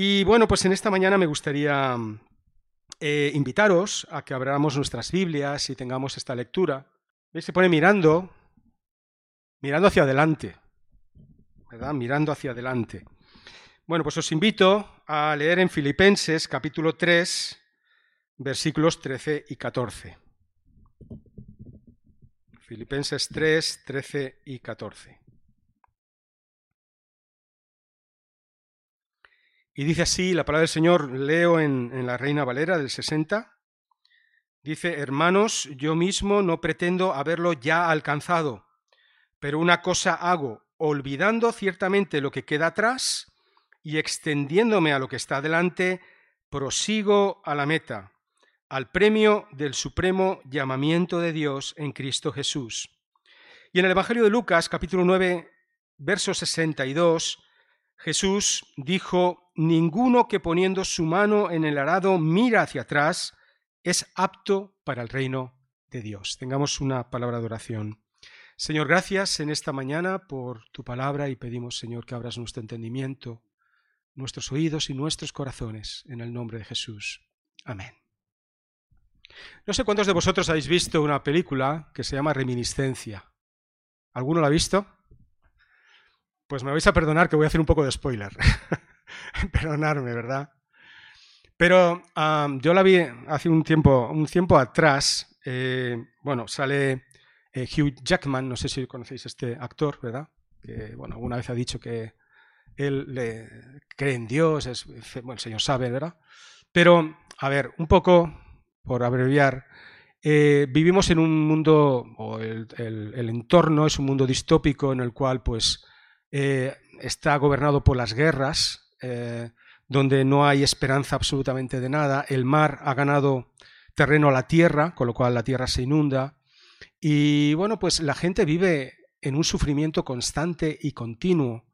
Y bueno, pues en esta mañana me gustaría eh, invitaros a que abramos nuestras Biblias y tengamos esta lectura. ¿Veis? Se pone mirando, mirando hacia adelante, ¿verdad? Mirando hacia adelante. Bueno, pues os invito a leer en Filipenses capítulo 3, versículos 13 y 14. Filipenses 3, 13 y 14. Y dice así la palabra del Señor, leo en, la Reina Valera del 60. Dice, hermanos, yo mismo no pretendo haberlo ya alcanzado, pero una cosa hago, olvidando ciertamente lo que queda atrás y extendiéndome a lo que está delante, prosigo a la meta, al premio del supremo llamamiento de Dios en Cristo Jesús. Y en el Evangelio de Lucas, capítulo 9, verso 62, Jesús dijo, Ninguno que poniendo su mano en el arado mira hacia atrás es apto para el reino de Dios. Tengamos una palabra de oración. Señor, gracias en esta mañana por tu palabra y pedimos, Señor, que abras nuestro entendimiento, nuestros oídos y nuestros corazones en el nombre de Jesús. Amén. No sé cuántos de vosotros habéis visto una película que se llama Reminiscencia. ¿Alguno la ha visto? Pues me vais a perdonar que voy a hacer un poco de spoiler. Perdonarme, ¿verdad? Pero yo la vi hace un tiempo, un tiempo atrás. Eh, bueno, sale eh, Hugh Jackman, no sé si conocéis este actor, ¿verdad? Que bueno, alguna vez ha dicho que él cree en Dios, el Señor sabe, ¿verdad? Pero, a ver, un poco, por abreviar, eh, vivimos en un mundo, o el, el, entorno es un mundo distópico en el cual, pues, está gobernado por las guerras, eh, donde no hay esperanza absolutamente de nada. El mar ha ganado terreno a la tierra, con lo cual la tierra se inunda. Y bueno, pues la gente vive en un sufrimiento constante y continuo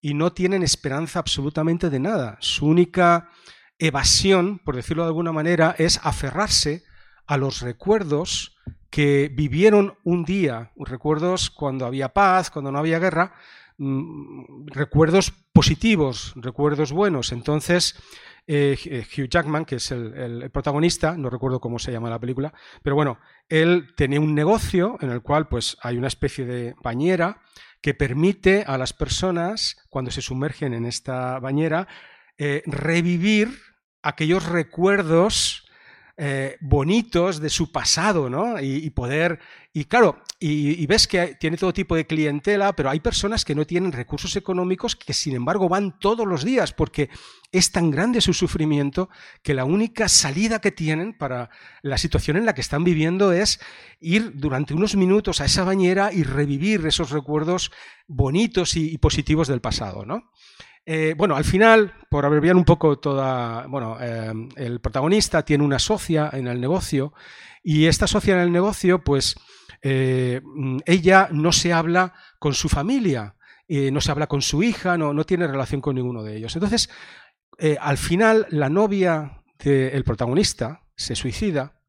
y no tienen esperanza absolutamente de nada. Su única evasión, por decirlo de alguna manera, es aferrarse a los recuerdos que vivieron un día, recuerdos cuando había paz, cuando no había guerra, recuerdos positivos, recuerdos buenos. Entonces, eh, eh, Hugh Jackman, que es el, protagonista, no recuerdo cómo se llama la película, pero bueno, él tenía un negocio en el cual pues hay una especie de bañera que permite a las personas, cuando se sumergen en esta bañera, eh, revivir aquellos recuerdos eh, bonitos de su pasado, ¿no? Y, poder. Y claro, y, ves que tiene todo tipo de clientela, pero hay personas que no tienen recursos económicos que, sin embargo, van todos los días, porque es tan grande su sufrimiento que la única salida que tienen para la situación en la que están viviendo es ir durante unos minutos a esa bañera y revivir esos recuerdos bonitos y, y positivos del pasado, ¿no? Eh, bueno, al final, por abreviar un poco toda, bueno, eh, el protagonista tiene una socia en el negocio y esta socia en el negocio, pues eh, ella no se habla con su familia, no se habla con su hija, no, no tiene relación con ninguno de ellos. Entonces, al final, la novia del protagonista se suicida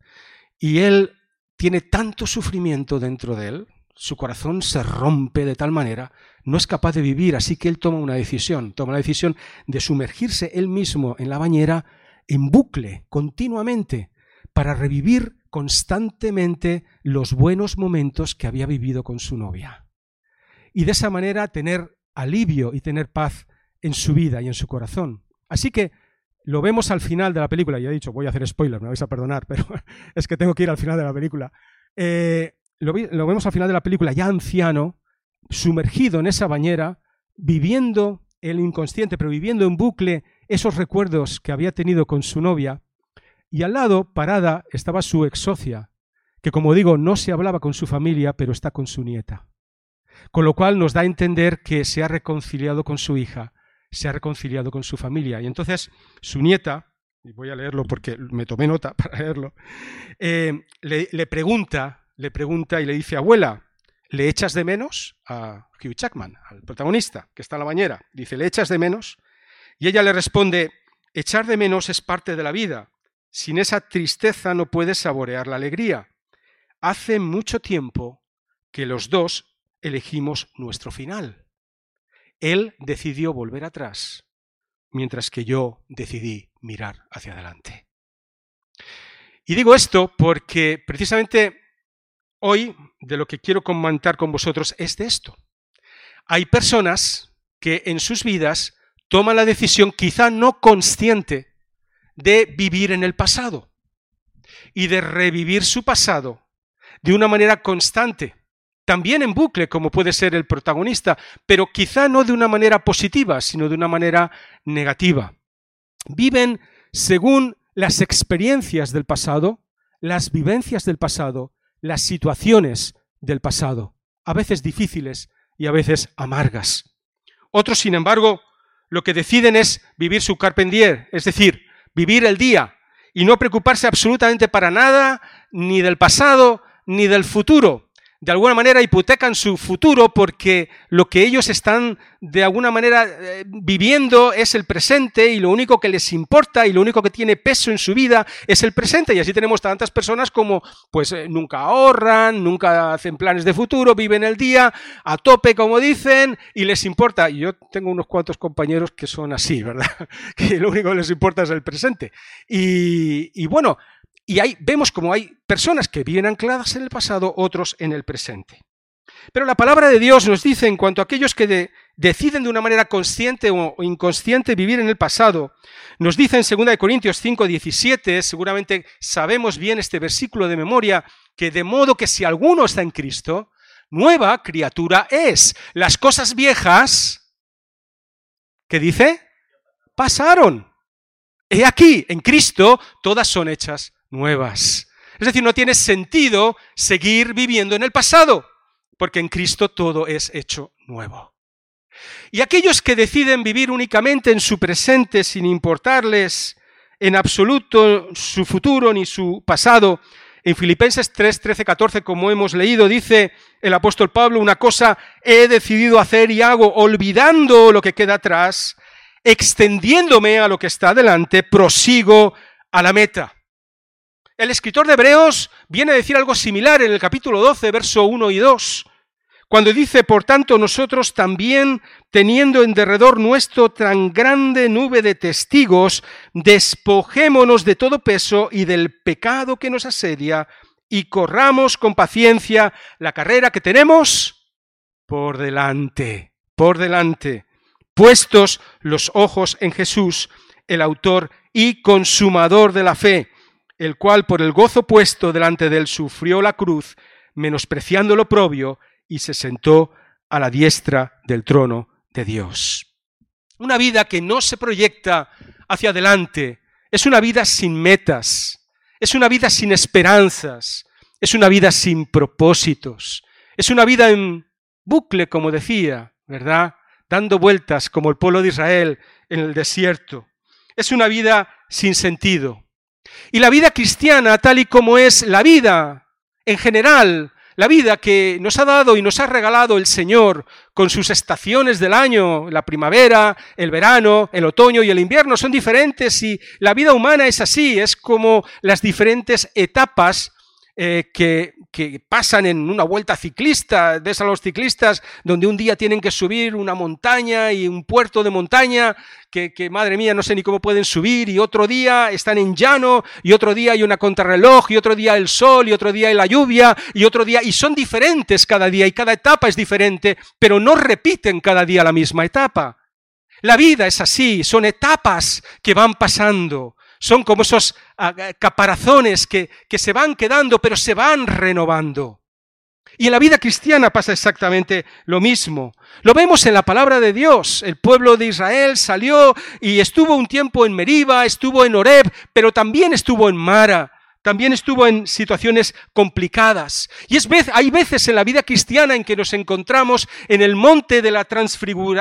y él tiene tanto sufrimiento dentro de él, su corazón se rompe de tal manera, no es capaz de vivir, así que él toma una decisión, toma la decisión de sumergirse él mismo en la bañera en bucle, continuamente, para revivir constantemente los buenos momentos que había vivido con su novia. Y de esa manera tener alivio y tener paz en su vida y en su corazón. Así que lo vemos al final de la película, ya he dicho, voy a hacer spoiler, me vais a perdonar, pero es que tengo que ir al final de la película. Eh, lo, vemos al final de la película, ya anciano, sumergido en esa bañera, viviendo el inconsciente, pero viviendo en bucle esos recuerdos que había tenido con su novia, y al lado, parada, estaba su ex socia, que como digo, no se hablaba con su familia, pero está con su nieta. Con lo cual nos da a entender que se ha reconciliado con su hija, se ha reconciliado con su familia. Y entonces su nieta, y voy a leerlo porque me tomé nota para leerlo, eh, le pregunta le pregunta y le dice, abuela, ¿le echas de menos a Hugh Jackman, al protagonista, que está en la bañera? Dice, ¿le echas de menos? Y ella le responde, echar de menos es parte de la vida. Sin esa tristeza no puedes saborear la alegría. Hace mucho tiempo que los dos elegimos nuestro final. Él decidió volver atrás. mientras que yo decidí mirar hacia adelante. Y digo esto porque precisamente hoy de lo que quiero comentar con vosotros es de esto. Hay personas que en sus vidas toman la decisión quizá no consciente de vivir en el pasado y de revivir su pasado de una manera constante, también en bucle, como puede ser el protagonista, pero quizá no de una manera positiva, sino de una manera negativa. Viven según las experiencias del pasado, las vivencias del pasado, las situaciones del pasado, a veces difíciles y a veces amargas. Otros, sin embargo, lo que deciden es vivir su carpentier, es decir, vivir el día y no preocuparse absolutamente para nada, ni del pasado, ni del futuro, de alguna manera hipotecan su futuro porque lo que ellos están de alguna manera eh, viviendo es el presente y lo único que les importa y lo único que tiene peso en su vida es el presente. Y así tenemos tantas personas como pues eh, nunca ahorran, nunca hacen planes de futuro, viven el día a tope como dicen y les importa. Yo tengo unos cuantos compañeros que son así, ¿verdad? que lo único que les importa es el presente. Y, y bueno, y ahí vemos como hay personas que viven ancladas en el pasado, otros en el presente. Pero la palabra de Dios nos dice en cuanto a aquellos que deciden de una manera consciente o inconsciente vivir en el pasado, nos dice en 2 Corintios 5, 17, seguramente sabemos bien este versículo de memoria, que de modo que si alguno está en Cristo, nueva criatura es. Las cosas viejas, ¿qué dice? Pasaron. He aquí, en Cristo, todas son hechas nuevas. Es decir, no tiene sentido seguir viviendo en el pasado, porque en Cristo todo es hecho nuevo. Y aquellos que deciden vivir únicamente en su presente sin importarles en absoluto su futuro ni su pasado, en Filipenses 3, 13, 14, como hemos leído, dice el apóstol Pablo, una cosa he decidido hacer y hago, olvidando lo que queda atrás, extendiéndome a lo que está delante, prosigo a la meta el escritor de Hebreos viene a decir algo similar en el capítulo 12, verso 1 y 2, cuando dice, por tanto, nosotros también, teniendo en derredor nuestro tan grande nube de testigos, despojémonos de todo peso y del pecado que nos asedia, y corramos con paciencia la carrera que tenemos por delante, por delante, puestos los ojos en Jesús, el autor y consumador de la fe el cual por el gozo puesto delante de él sufrió la cruz, menospreciando lo propio, y se sentó a la diestra del trono de Dios. Una vida que no se proyecta hacia adelante, es una vida sin metas, es una vida sin esperanzas, es una vida sin propósitos, es una vida en bucle, como decía, ¿verdad? Dando vueltas como el pueblo de Israel en el desierto. Es una vida sin sentido. Y la vida cristiana, tal y como es la vida en general, la vida que nos ha dado y nos ha regalado el Señor con sus estaciones del año, la primavera, el verano, el otoño y el invierno, son diferentes y la vida humana es así, es como las diferentes etapas eh, que, que, pasan en una vuelta ciclista, ves a los ciclistas donde un día tienen que subir una montaña y un puerto de montaña que, que, madre mía no sé ni cómo pueden subir y otro día están en llano y otro día hay una contrarreloj y otro día el sol y otro día hay la lluvia y otro día y son diferentes cada día y cada etapa es diferente, pero no repiten cada día la misma etapa. La vida es así, son etapas que van pasando son como esos ah, caparazones que, que se van quedando, pero se van renovando. Y en la vida cristiana pasa exactamente lo mismo. Lo vemos en la palabra de Dios. El pueblo de Israel salió y estuvo un tiempo en Meriba, estuvo en Oreb, pero también estuvo en Mara también estuvo en situaciones complicadas. Y es vez, hay veces en la vida cristiana en que nos encontramos en el monte de la,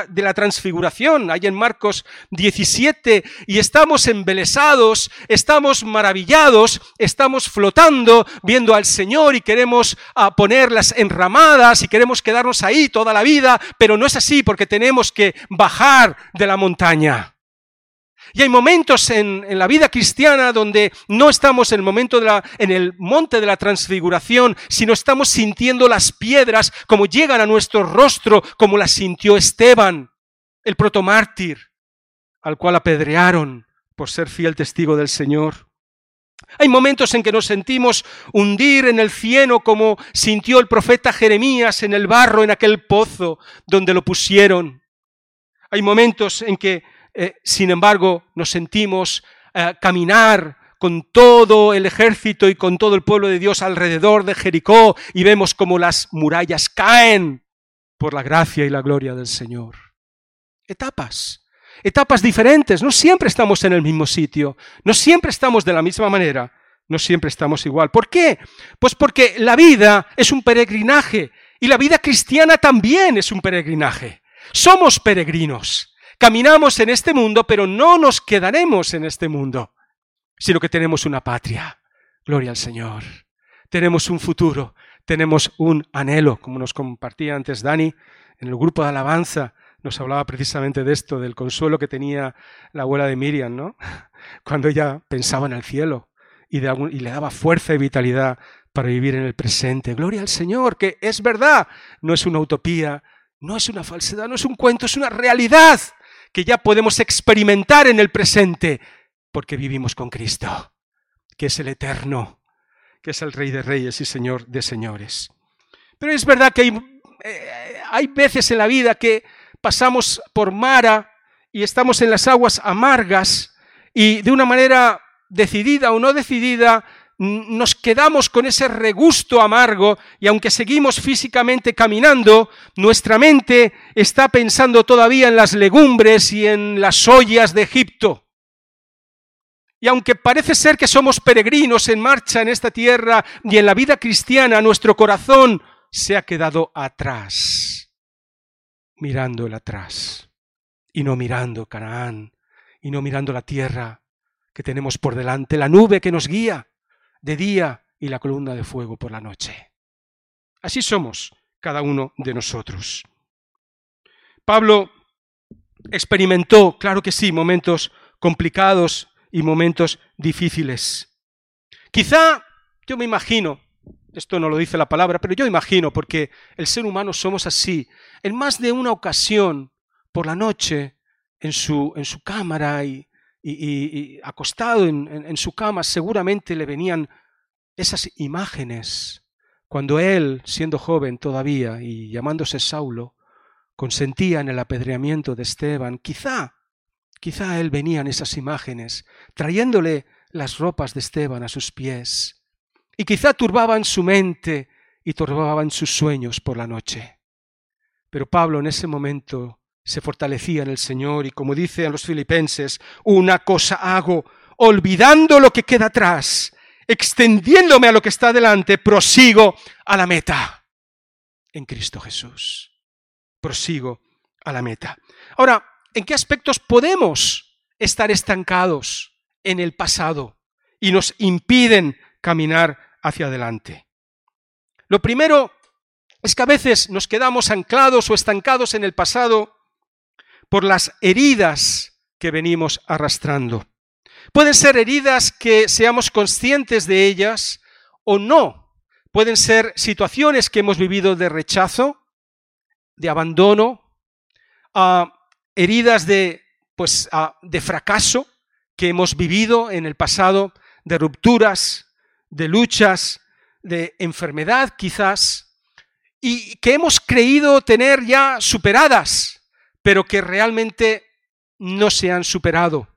de la transfiguración, ahí en Marcos 17, y estamos embelesados, estamos maravillados, estamos flotando, viendo al Señor y queremos ah, poner las enramadas y queremos quedarnos ahí toda la vida, pero no es así porque tenemos que bajar de la montaña. Y hay momentos en, la vida cristiana donde no estamos en el momento de la, en el monte de la transfiguración, sino estamos sintiendo las piedras como llegan a nuestro rostro, como las sintió Esteban, el protomártir. al cual apedrearon por ser fiel testigo del Señor. Hay momentos en que nos sentimos hundir en el cieno como sintió el profeta Jeremías en el barro en aquel pozo donde lo pusieron. Hay momentos en que, eh, sin embargo, nos sentimos eh, caminar con todo el ejército y con todo el pueblo de Dios alrededor de Jericó y vemos como las murallas caen por la gracia y la gloria del Señor. Etapas, etapas diferentes, no siempre estamos en el mismo sitio, no siempre estamos de la misma manera, no siempre estamos igual. ¿Por qué? Pues porque la vida es un peregrinaje y la vida cristiana también es un peregrinaje. Somos peregrinos. Caminamos en este mundo, pero no nos quedaremos en este mundo sino que tenemos una patria. Gloria al Señor. Tenemos un futuro, tenemos un anhelo, como nos compartía antes Dani en el grupo de alabanza. Nos hablaba precisamente de esto, del consuelo que tenía la abuela de Miriam, ¿no? Cuando ella pensaba en el cielo y, le daba fuerza y vitalidad para vivir en el presente. Gloria al Señor, que es verdad, no es una utopía, no es una falsedad, no es un cuento, es una realidad que ya podemos experimentar en el presente porque vivimos con Cristo, que es el eterno, que es el Rey de Reyes y Señor de Señores. Pero es verdad que hay, eh, hay veces en la vida que pasamos por Mara y estamos en las aguas amargas y de una manera decidida o no decidida nos quedamos con ese regusto amargo y aunque seguimos físicamente caminando, nuestra mente está pensando todavía en las legumbres y en las ollas de Egipto. Y aunque parece ser que somos peregrinos en marcha en esta tierra y en la vida cristiana, nuestro corazón se ha quedado atrás, mirando el atrás, y no mirando Canaán, y no mirando la tierra que tenemos por delante, la nube que nos guía de día y la columna de fuego por la noche. Así somos cada uno de nosotros. Pablo experimentó, claro que sí, momentos complicados y momentos difíciles. Quizá, yo me imagino, esto no lo dice la palabra, pero yo imagino, porque el ser humano somos así, en más de una ocasión, por la noche, en su, en su cámara y, acostado en, en su cama, seguramente le venían esas imágenes, cuando él, siendo joven todavía y llamándose Saulo, consentía en el apedreamiento de Esteban, quizá Quizá él venían esas imágenes, trayéndole las ropas de Esteban a sus pies, y quizá turbaban su mente y turbaban sus sueños por la noche. Pero Pablo en ese momento se fortalecía en el Señor y como dice a los filipenses, una cosa hago, olvidando lo que queda atrás, extendiéndome a lo que está delante, prosigo a la meta en Cristo Jesús. Prosigo a la meta. Ahora, en qué aspectos podemos estar estancados en el pasado y nos impiden caminar hacia adelante. Lo primero es que a veces nos quedamos anclados o estancados en el pasado por las heridas que venimos arrastrando. Pueden ser heridas que seamos conscientes de ellas o no. Pueden ser situaciones que hemos vivido de rechazo, de abandono, heridas de, pues, de fracaso que hemos vivido en el pasado, de rupturas, de luchas, de enfermedad quizás, y que hemos creído tener ya superadas, pero que realmente no se han superado.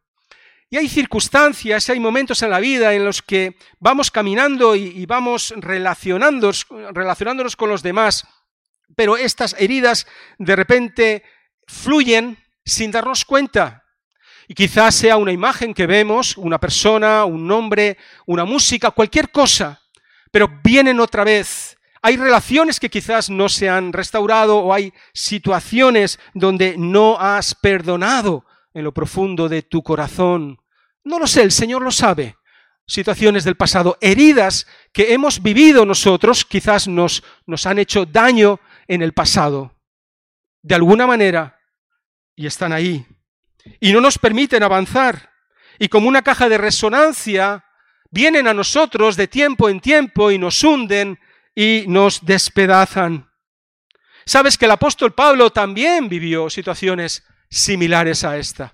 Y hay circunstancias, hay momentos en la vida en los que vamos caminando y, vamos relacionándonos, relacionándonos con los demás, pero estas heridas de repente fluyen sin darnos cuenta. Y quizás sea una imagen que vemos, una persona, un nombre, una música, cualquier cosa, pero vienen otra vez. Hay relaciones que quizás no se han restaurado o hay situaciones donde no has perdonado en lo profundo de tu corazón. No lo sé, el Señor lo sabe. Situaciones del pasado, heridas que hemos vivido nosotros, quizás nos, nos han hecho daño en el pasado. De alguna manera y están ahí. Y no nos permiten avanzar. Y como una caja de resonancia, vienen a nosotros de tiempo en tiempo y nos hunden y nos despedazan. Sabes que el apóstol Pablo también vivió situaciones similares a esta.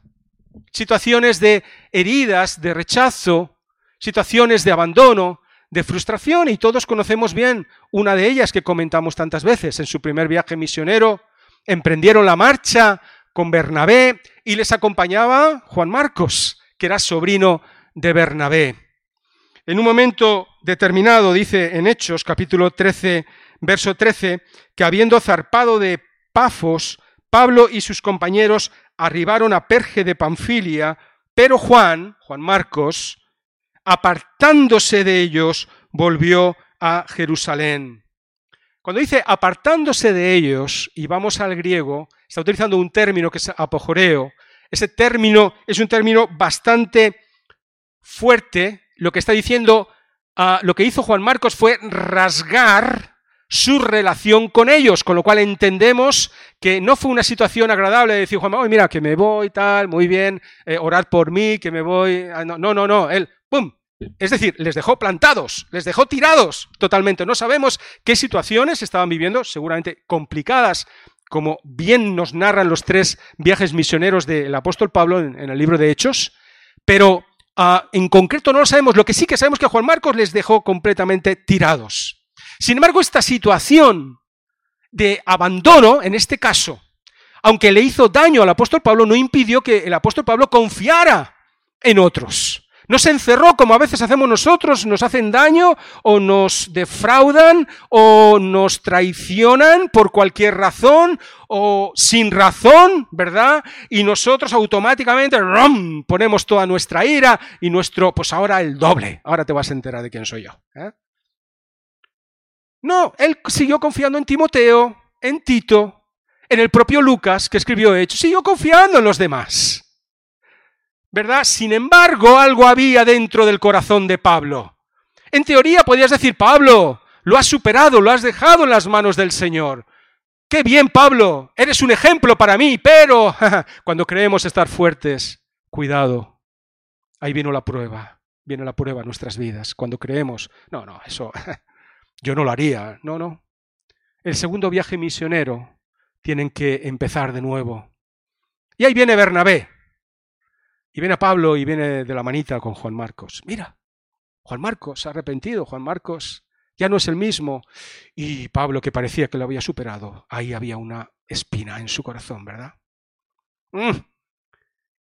situaciones de heridas, de rechazo, situaciones de abandono, de frustración, y todos conocemos bien una de ellas que comentamos tantas veces. En su primer viaje misionero emprendieron la marcha con Bernabé y les acompañaba Juan Marcos, que era sobrino de Bernabé. En un momento determinado, dice en Hechos capítulo 13, verso 13, que habiendo zarpado de Pafos, Pablo y sus compañeros arribaron a Perge de Panfilia, pero Juan, Juan Marcos, apartándose de ellos, volvió a Jerusalén. Cuando dice apartándose de ellos, y vamos al griego, está utilizando un término que es apojoreo. Ese término es un término bastante fuerte. Lo que está diciendo, ah, lo que hizo Juan Marcos fue rasgar su relación con ellos, con lo cual entendemos que no fue una situación agradable de decir, Juan, oh, mira, que me voy, tal, muy bien, eh, orad por mí, que me voy. Ah, no, no, no, él, ¡pum! Es decir, les dejó plantados, les dejó tirados totalmente. No sabemos qué situaciones estaban viviendo, seguramente complicadas, como bien nos narran los tres viajes misioneros del apóstol Pablo en, el libro de Hechos, pero ah, en concreto no lo sabemos. Lo que sí que sabemos es que Juan Marcos les dejó completamente tirados. Sin embargo, esta situación de abandono, en este caso, aunque le hizo daño al apóstol Pablo, no impidió que el apóstol Pablo confiara en otros. No se encerró como a veces hacemos nosotros, nos hacen daño o nos defraudan o nos traicionan por cualquier razón o sin razón, ¿verdad? Y nosotros automáticamente ponemos toda nuestra ira y nuestro, pues ahora el doble. Ahora te vas a enterar de quién soy yo. ¿eh? No, él siguió confiando en Timoteo, en Tito, en el propio Lucas, que escribió Hechos, siguió confiando en los demás. ¿Verdad? Sin embargo, algo había dentro del corazón de Pablo. En teoría podías decir, Pablo, lo has superado, lo has dejado en las manos del Señor. Qué bien, Pablo, eres un ejemplo para mí, pero cuando creemos estar fuertes, cuidado, ahí vino la prueba, viene la prueba en nuestras vidas. Cuando creemos, no, no, eso yo no lo haría. No, no. El segundo viaje misionero tienen que empezar de nuevo. Y ahí viene Bernabé. Y viene Pablo y viene de la manita con Juan Marcos. Mira, Juan Marcos ha arrepentido. Juan Marcos ya no es el mismo. Y Pablo, que parecía que lo había superado, ahí había una espina en su corazón, ¿verdad? Mm.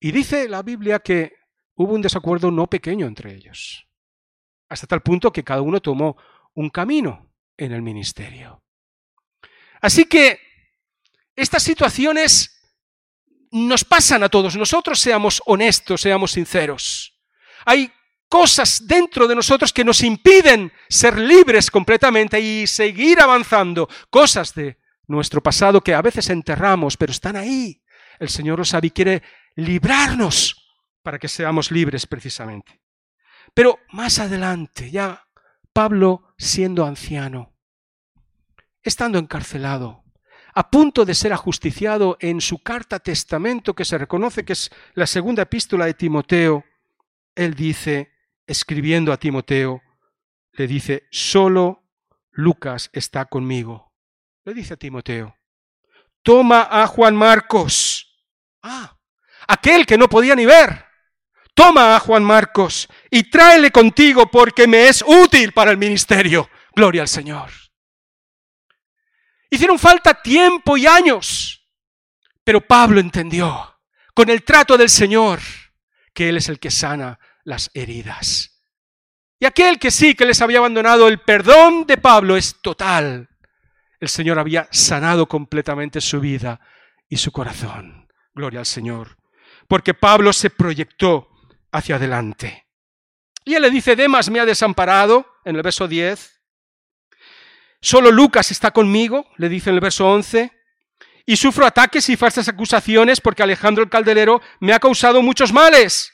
Y dice la Biblia que hubo un desacuerdo no pequeño entre ellos. Hasta tal punto que cada uno tomó un camino en el ministerio. Así que estas situaciones nos pasan a todos nosotros, seamos honestos, seamos sinceros. Hay cosas dentro de nosotros que nos impiden ser libres completamente y seguir avanzando, cosas de nuestro pasado que a veces enterramos, pero están ahí. El Señor lo sabe y quiere librarnos para que seamos libres precisamente. Pero más adelante, ya Pablo siendo anciano, estando encarcelado, a punto de ser ajusticiado en su carta testamento que se reconoce que es la segunda epístola de Timoteo, él dice, escribiendo a Timoteo, le dice, solo Lucas está conmigo. Le dice a Timoteo, toma a Juan Marcos. Ah, aquel que no podía ni ver toma a Juan Marcos y tráele contigo porque me es útil para el ministerio. Gloria al Señor. Hicieron falta tiempo y años, pero Pablo entendió con el trato del Señor que Él es el que sana las heridas. Y aquel que sí que les había abandonado, el perdón de Pablo es total. El Señor había sanado completamente su vida y su corazón. Gloria al Señor. Porque Pablo se proyectó hacia adelante. Y él le dice, Demas me ha desamparado, en el verso 10. Solo Lucas está conmigo, le dice en el verso 11. Y sufro ataques y falsas acusaciones porque Alejandro el Calderero me ha causado muchos males.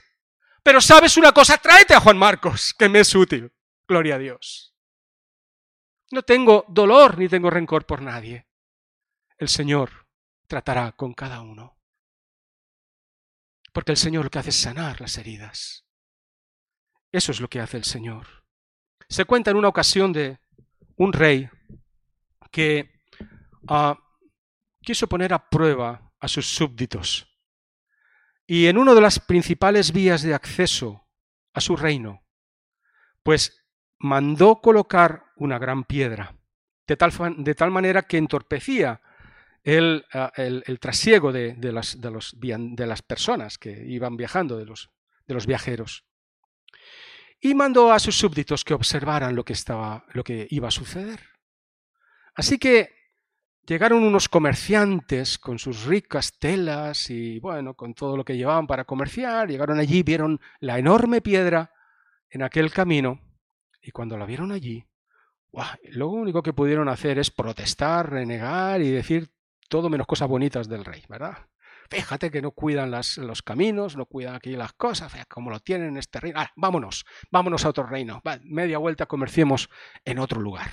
Pero sabes una cosa, tráete a Juan Marcos, que me es útil. Gloria a Dios. No tengo dolor ni tengo rencor por nadie. El Señor tratará con cada uno. Porque el Señor lo que hace es sanar las heridas. Eso es lo que hace el Señor. Se cuenta en una ocasión de un rey que ah, quiso poner a prueba a sus súbditos. y en una de las principales vías de acceso a su reino, pues mandó colocar una gran piedra, de tal, de tal manera que entorpecía el, ah, trasiego de, las, de, los, de, las, personas que iban viajando, de los, de los viajeros. Y mandó a sus súbditos que observaran lo que, estaba, lo que iba a suceder. Así que llegaron unos comerciantes con sus ricas telas y bueno, con todo lo que llevaban para comerciar, llegaron allí, vieron la enorme piedra en aquel camino y cuando la vieron allí, lo único que pudieron hacer es protestar, renegar y decir todo menos cosas bonitas del rey, ¿verdad? Fíjate que no cuidan los caminos, no cuidan aquí las cosas, como lo tienen en este reino. Vámonos, vámonos a otro reino. media vuelta comerciemos en otro lugar.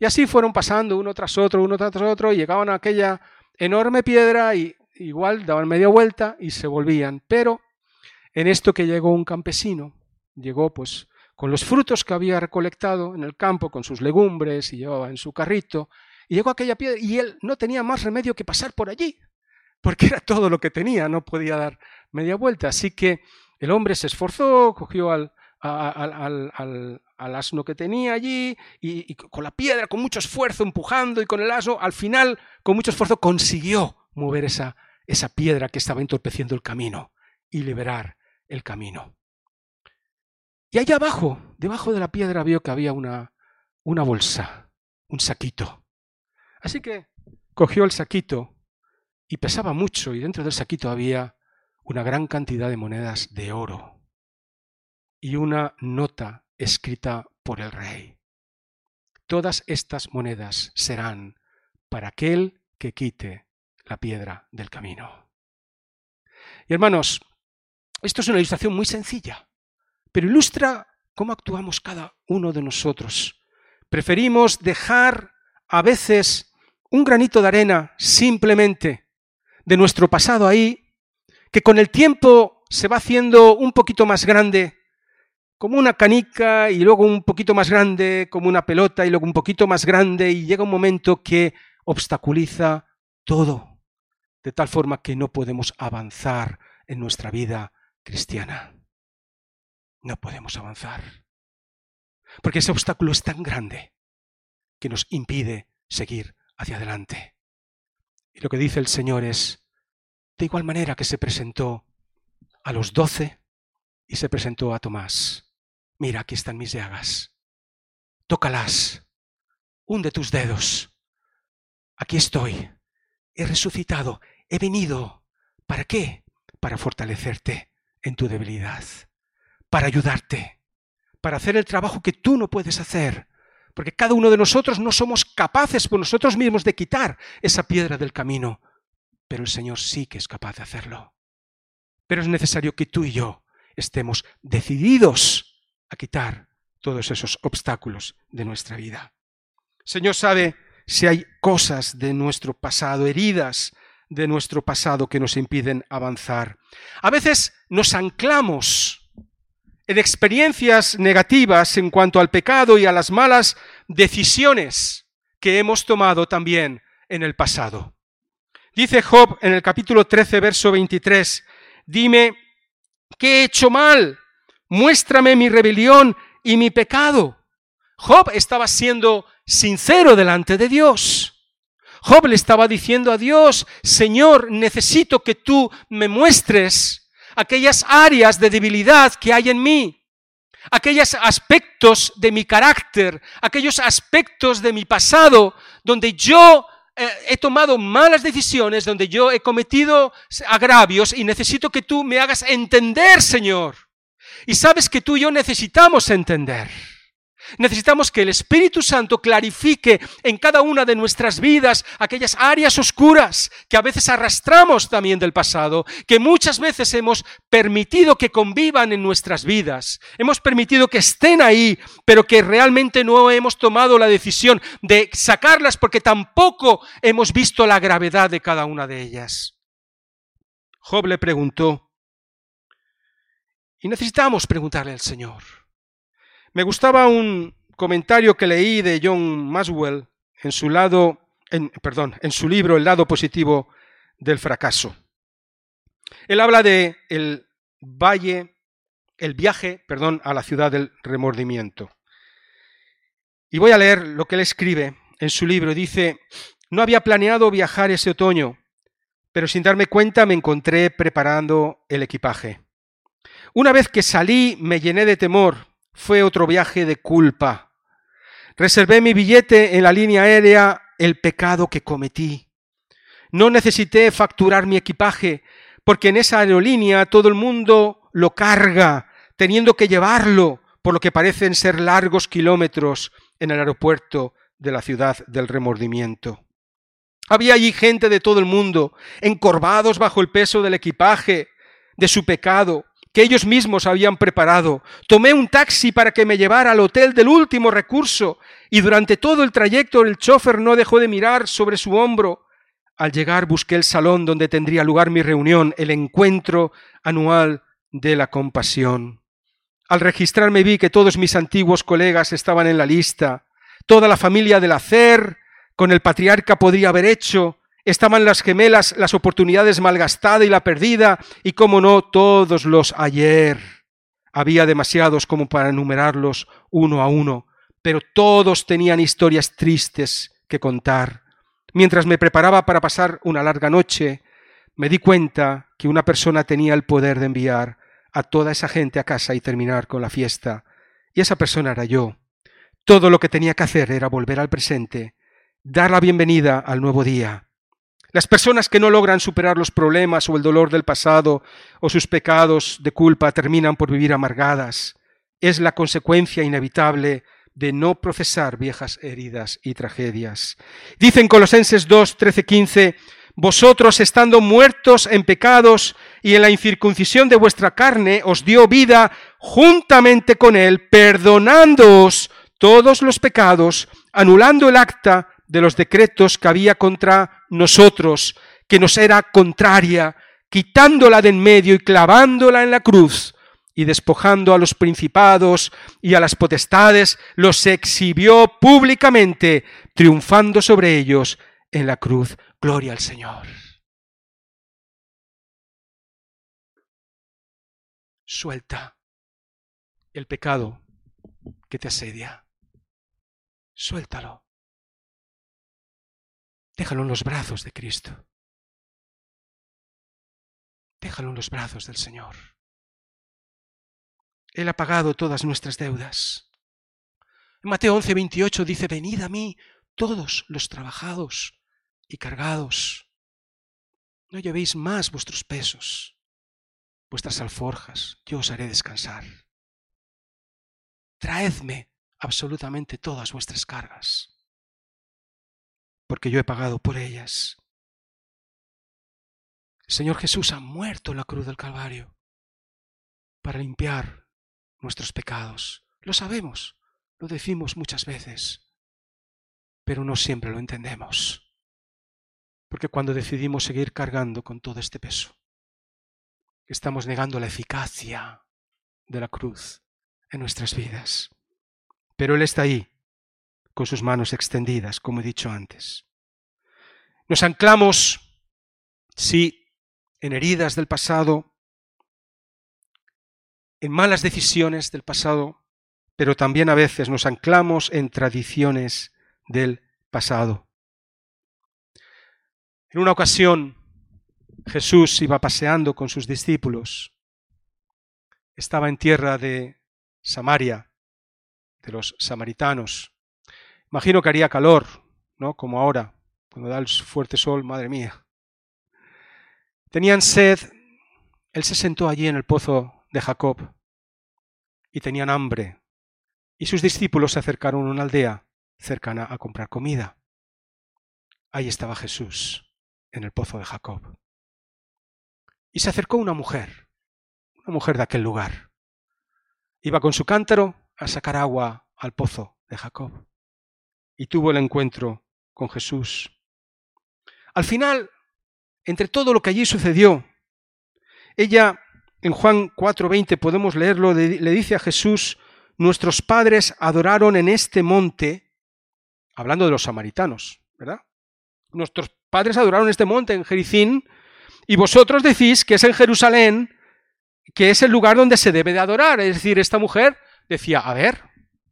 Y así fueron pasando uno tras otro, uno tras otro, y llegaban a aquella enorme piedra y igual daban media vuelta y se volvían. Pero en esto que llegó un campesino, llegó pues con los frutos que había recolectado en el campo, con sus legumbres y llevaba en su carrito, y llegó a aquella piedra y él no tenía más remedio que pasar por allí, porque era todo lo que tenía, no podía dar media vuelta. Así que el hombre se esforzó, cogió al, al, al, asno que tenía allí y, con la piedra, con mucho esfuerzo, empujando y con el asno, al final, con mucho esfuerzo, consiguió mover esa, esa piedra que estaba entorpeciendo el camino y liberar el camino. Y allá abajo, debajo de la piedra, vio que había una, una bolsa, un saquito. Así que cogió el saquito y pesaba mucho y dentro del saquito había una gran cantidad de monedas de oro y una nota escrita por el rey. Todas estas monedas serán para aquel que quite la piedra del camino. Y hermanos, esto es una ilustración muy sencilla, pero ilustra cómo actuamos cada uno de nosotros. Preferimos dejar a veces un granito de arena simplemente de nuestro pasado ahí, que con el tiempo se va haciendo un poquito más grande como una canica y luego un poquito más grande, como una pelota y luego un poquito más grande y llega un momento que obstaculiza todo, de tal forma que no podemos avanzar en nuestra vida cristiana. No podemos avanzar. Porque ese obstáculo es tan grande que nos impide seguir hacia adelante. Y lo que dice el Señor es, de igual manera que se presentó a los doce y se presentó a Tomás Mira, aquí están mis llagas. Tócalas. Hunde tus dedos. Aquí estoy. He resucitado. He venido. ¿Para qué? Para fortalecerte en tu debilidad. Para ayudarte. Para hacer el trabajo que tú no puedes hacer. Porque cada uno de nosotros no somos capaces por nosotros mismos de quitar esa piedra del camino. Pero el Señor sí que es capaz de hacerlo. Pero es necesario que tú y yo estemos decididos a quitar todos esos obstáculos de nuestra vida. Señor sabe si hay cosas de nuestro pasado, heridas de nuestro pasado que nos impiden avanzar. A veces nos anclamos en experiencias negativas en cuanto al pecado y a las malas decisiones que hemos tomado también en el pasado. Dice Job en el capítulo 13, verso 23, dime, ¿qué he hecho mal? muéstrame mi rebelión y mi pecado. Job estaba siendo sincero delante de Dios. Job le estaba diciendo a Dios, Señor, necesito que tú me muestres aquellas áreas de debilidad que hay en mí, aquellos aspectos de mi carácter, aquellos aspectos de mi pasado donde yo eh, he tomado malas decisiones, donde yo he cometido agravios y necesito que tú me hagas entender, Señor. Y sabes que tú y yo necesitamos entender. Necesitamos que el Espíritu Santo clarifique en cada una de nuestras vidas aquellas áreas oscuras que a veces arrastramos también del pasado, que muchas veces hemos permitido que convivan en nuestras vidas, hemos permitido que estén ahí, pero que realmente no hemos tomado la decisión de sacarlas porque tampoco hemos visto la gravedad de cada una de ellas. Job le preguntó, y necesitamos preguntarle al Señor. Me gustaba un comentario que leí de John Maswell en su lado, perdón, en su libro El lado positivo del fracaso. Él habla de el valle, el viaje, perdón, a la ciudad del remordimiento. Y voy a leer lo que él escribe en su libro. Dice, no había planeado viajar ese otoño, pero sin darme cuenta me encontré preparando el equipaje. Una vez que salí me llené de temor. Fue otro viaje de culpa. Reservé mi billete en la línea aérea el pecado que cometí. No necesité facturar mi equipaje, porque en esa aerolínea todo el mundo lo carga, teniendo que llevarlo por lo que parecen ser largos kilómetros en el aeropuerto de la ciudad del remordimiento. Había allí gente de todo el mundo, encorvados bajo el peso del equipaje, de su pecado, que ellos mismos habían preparado. Tomé un taxi para que me llevara al hotel del último recurso y durante todo el trayecto el chofer no dejó de mirar sobre su hombro. Al llegar busqué el salón donde tendría lugar mi reunión, el encuentro anual de la compasión. Al registrarme vi que todos mis antiguos colegas estaban en la lista, toda la familia del hacer, con el patriarca podría haber hecho, estaban las gemelas, las oportunidades malgastada y la perdida, y como no, todos los ayer. Había demasiados como para enumerarlos uno a uno, pero todos tenían historias tristes que contar. Mientras me preparaba para pasar una larga noche, me di cuenta que una persona tenía el poder de enviar a toda esa gente a casa y terminar con la fiesta. Y esa persona era yo. Todo lo que tenía que hacer era volver al presente, dar la bienvenida al nuevo día. Las personas que no logran superar los problemas o el dolor del pasado o sus pecados de culpa terminan por vivir amargadas. Es la consecuencia inevitable de no procesar viejas heridas y tragedias. Dicen Colosenses 2, 13, 15, vosotros estando muertos en pecados y en la incircuncisión de vuestra carne, os dio vida juntamente con él, perdonándoos todos los pecados, anulando el acta de los decretos que había contra nosotros, que nos era contraria, quitándola de en medio y clavándola en la cruz, y despojando a los principados y a las potestades, los exhibió públicamente, triunfando sobre ellos en la cruz. Gloria al Señor. Suelta el pecado que te asedia. Suéltalo. Déjalo en los brazos de Cristo. Déjalo en los brazos del Señor. Él ha pagado todas nuestras deudas. En Mateo 11, 28 dice, venid a mí todos los trabajados y cargados. No llevéis más vuestros pesos, vuestras alforjas, yo os haré descansar. Traedme absolutamente todas vuestras cargas porque yo he pagado por ellas. El Señor Jesús ha muerto en la cruz del Calvario para limpiar nuestros pecados. Lo sabemos, lo decimos muchas veces, pero no siempre lo entendemos. Porque cuando decidimos seguir cargando con todo este peso, estamos negando la eficacia de la cruz en nuestras vidas. Pero Él está ahí con sus manos extendidas, como he dicho antes. Nos anclamos, sí, en heridas del pasado, en malas decisiones del pasado, pero también a veces nos anclamos en tradiciones del pasado. En una ocasión, Jesús iba paseando con sus discípulos. Estaba en tierra de Samaria, de los samaritanos. Imagino que haría calor, ¿no? Como ahora, cuando da el fuerte sol, madre mía. Tenían sed, él se sentó allí en el pozo de Jacob y tenían hambre. Y sus discípulos se acercaron a una aldea cercana a comprar comida. Ahí estaba Jesús, en el pozo de Jacob. Y se acercó una mujer, una mujer de aquel lugar. Iba con su cántaro a sacar agua al pozo de Jacob y tuvo el encuentro con Jesús. Al final, entre todo lo que allí sucedió, ella, en Juan 4:20 podemos leerlo, le dice a Jesús, nuestros padres adoraron en este monte, hablando de los samaritanos, ¿verdad? Nuestros padres adoraron este monte, en Jericín, Y vosotros decís que es en Jerusalén que es el lugar donde se debe de adorar. Es decir, esta mujer decía, a ver,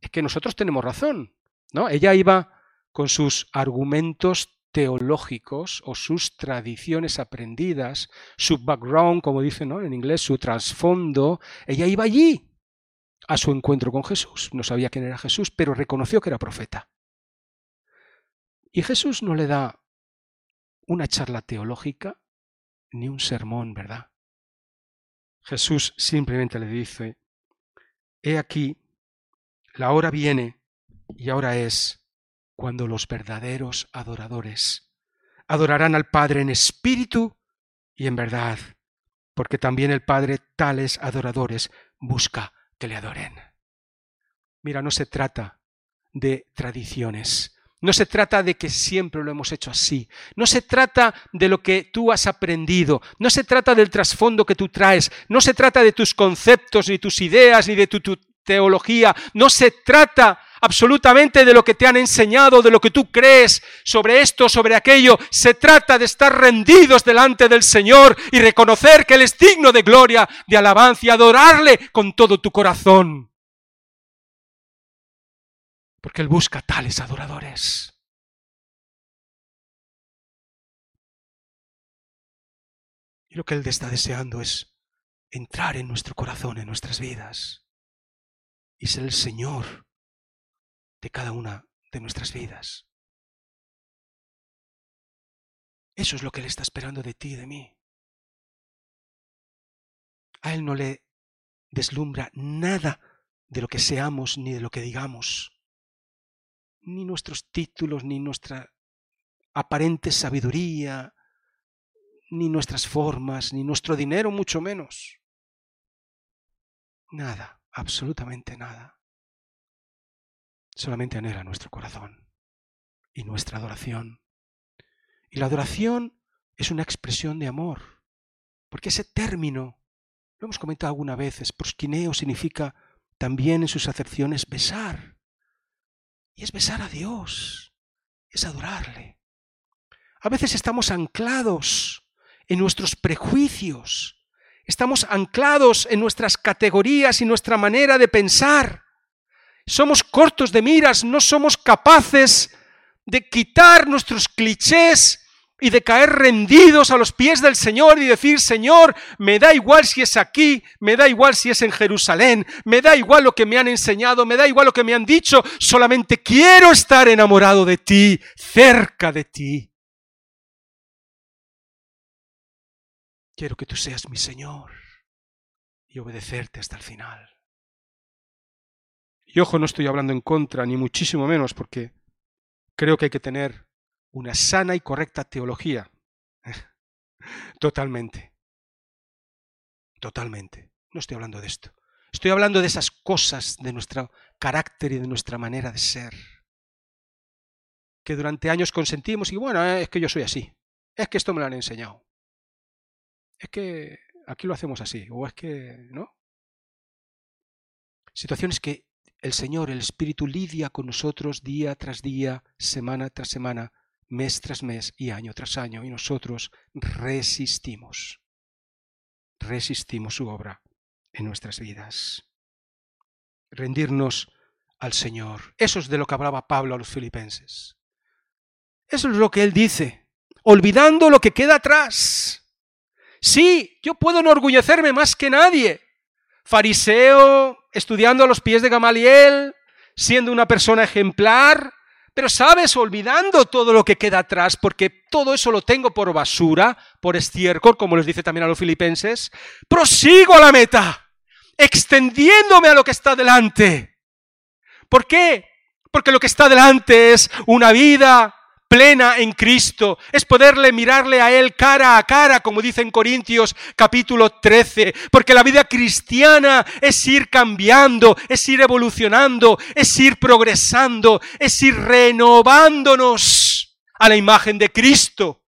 es que nosotros tenemos razón. ¿No? Ella iba con sus argumentos teológicos o sus tradiciones aprendidas, su background, como dicen en inglés, su trasfondo. Ella iba allí a su encuentro con Jesús. No sabía quién era Jesús, pero reconoció que era profeta. Y Jesús no le da una charla teológica ni un sermón, ¿verdad? Jesús simplemente le dice, He aquí, la hora viene y ahora es cuando los verdaderos adoradores adorarán al Padre en espíritu y en verdad, porque también el Padre tales adoradores busca que le adoren. Mira, no se trata de tradiciones, no se trata de que siempre lo hemos hecho así. No se trata de lo que tú has aprendido. No se trata del trasfondo que tú traes. No se trata de tus conceptos, ni tus ideas, ni de tu, teología. No se trata absolutamente de lo que te han enseñado, de lo que tú crees sobre esto, sobre aquello. Se trata de estar rendidos delante del Señor y reconocer que Él es digno de gloria, de alabanza y adorarle con todo tu corazón porque Él busca tales adoradores. Y lo que Él está deseando es entrar en nuestro corazón, en nuestras vidas, y ser el Señor de cada una de nuestras vidas. Eso es lo que Él está esperando de ti y de mí. A Él no le deslumbra nada de lo que seamos ni de lo que digamos ni nuestros títulos, ni nuestra aparente sabiduría, ni nuestras formas, ni nuestro dinero, mucho menos. Nada, absolutamente nada. Solamente anhela nuestro corazón y nuestra adoración. Y la adoración es una expresión de amor, porque ese término, lo hemos comentado alguna vez, prosquineo significa también en sus acepciones besar. Y es besar a Dios, es adorarle. A veces estamos anclados en nuestros prejuicios, estamos anclados en nuestras categorías y nuestra manera de pensar. Somos cortos de miras, no somos capaces de quitar nuestros clichés y de caer rendidos a los pies del Señor y decir, Señor, me da igual si es aquí, me da igual si es en Jerusalén, me da igual lo que me han enseñado, me da igual lo que me han dicho, solamente quiero estar enamorado de ti, cerca de ti. Quiero que tú seas mi Señor y obedecerte hasta el final. Y ojo, no estoy hablando en contra, ni muchísimo menos, porque creo que hay que tener una sana y correcta teología. Totalmente. Totalmente. No estoy hablando de esto. Estoy hablando de esas cosas de nuestro carácter y de nuestra manera de ser. Que durante años consentimos y bueno, eh, es que yo soy así. Es que esto me lo han enseñado. Es que aquí lo hacemos así. O es que, ¿no? Situaciones que el Señor, el Espíritu lidia con nosotros día tras día, semana tras semana, mes tras mes y año tras año, y nosotros resistimos, resistimos su obra en nuestras vidas. Rendirnos al Señor. Eso es de lo que hablaba Pablo a los filipenses. Eso es lo que él dice, olvidando lo que queda atrás. Sí, yo puedo enorgullecerme más que nadie. Fariseo, estudiando a los pies de Gamaliel, siendo una persona ejemplar, pero sabes, olvidando todo lo que queda atrás, porque todo eso lo tengo por basura, por estiércol, como les dice también a los filipenses, prosigo a la meta, extendiéndome a lo que está delante. ¿Por qué? Porque lo que está delante es una vida plena en Cristo, es poderle mirarle a Él cara a cara, como dice en Corintios capítulo 13, porque la vida cristiana es ir cambiando, es ir evolucionando, es ir progresando, es ir renovándonos a la imagen de Cristo.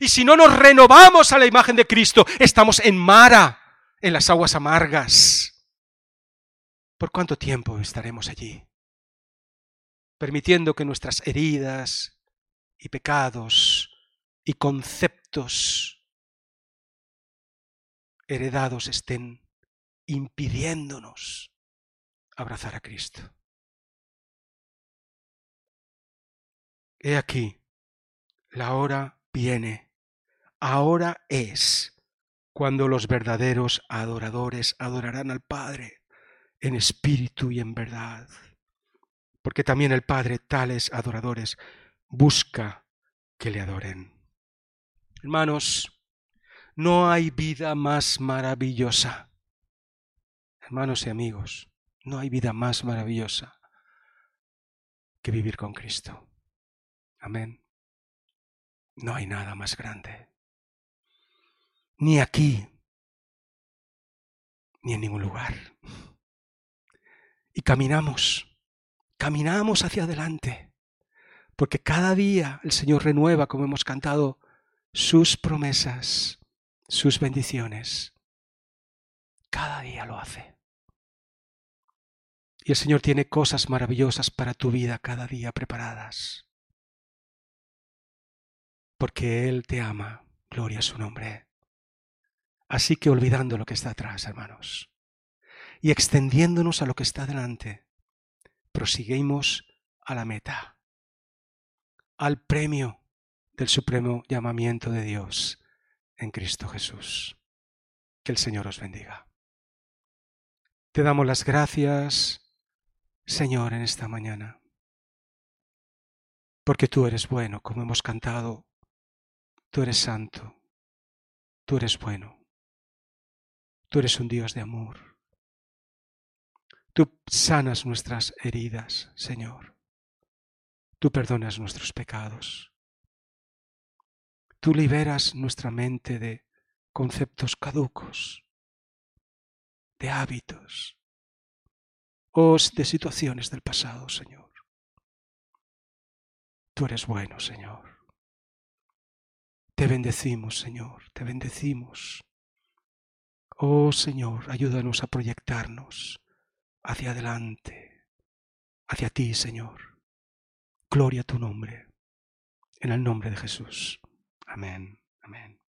Y si no nos renovamos a la imagen de Cristo, estamos en Mara, en las aguas amargas. ¿Por cuánto tiempo estaremos allí? Permitiendo que nuestras heridas y pecados y conceptos heredados estén impidiéndonos abrazar a Cristo. He aquí, la hora viene, ahora es cuando los verdaderos adoradores adorarán al Padre en espíritu y en verdad. Porque también el Padre, tales adoradores, busca que le adoren. Hermanos, no hay vida más maravillosa. Hermanos y amigos, no hay vida más maravillosa que vivir con Cristo. Amén. No hay nada más grande. Ni aquí, ni en ningún lugar. Y caminamos, caminamos hacia adelante, porque cada día el Señor renueva, como hemos cantado, sus promesas, sus bendiciones. Cada día lo hace. Y el Señor tiene cosas maravillosas para tu vida cada día preparadas. Porque Él te ama. Gloria a su nombre. Así que olvidando lo que está atrás, hermanos, y extendiéndonos a lo que está delante, prosiguimos a la meta, al premio del supremo llamamiento de Dios en Cristo Jesús. Que el Señor os bendiga. Te damos las gracias Señor, en esta mañana. Porque tú eres bueno, como hemos cantado. Tú eres santo. Tú eres bueno. Tú eres un Dios de amor. Tú sanas nuestras heridas, Señor. Tú perdonas nuestros pecados. Tú liberas nuestra mente de conceptos caducos, de hábitos, de situaciones del pasado, Señor. Tú eres bueno, Señor. Te bendecimos, Señor, te bendecimos. Oh Señor, ayúdanos a proyectarnos hacia adelante, hacia ti, Señor. Gloria a tu nombre, en el nombre de Jesús. Amén, amén.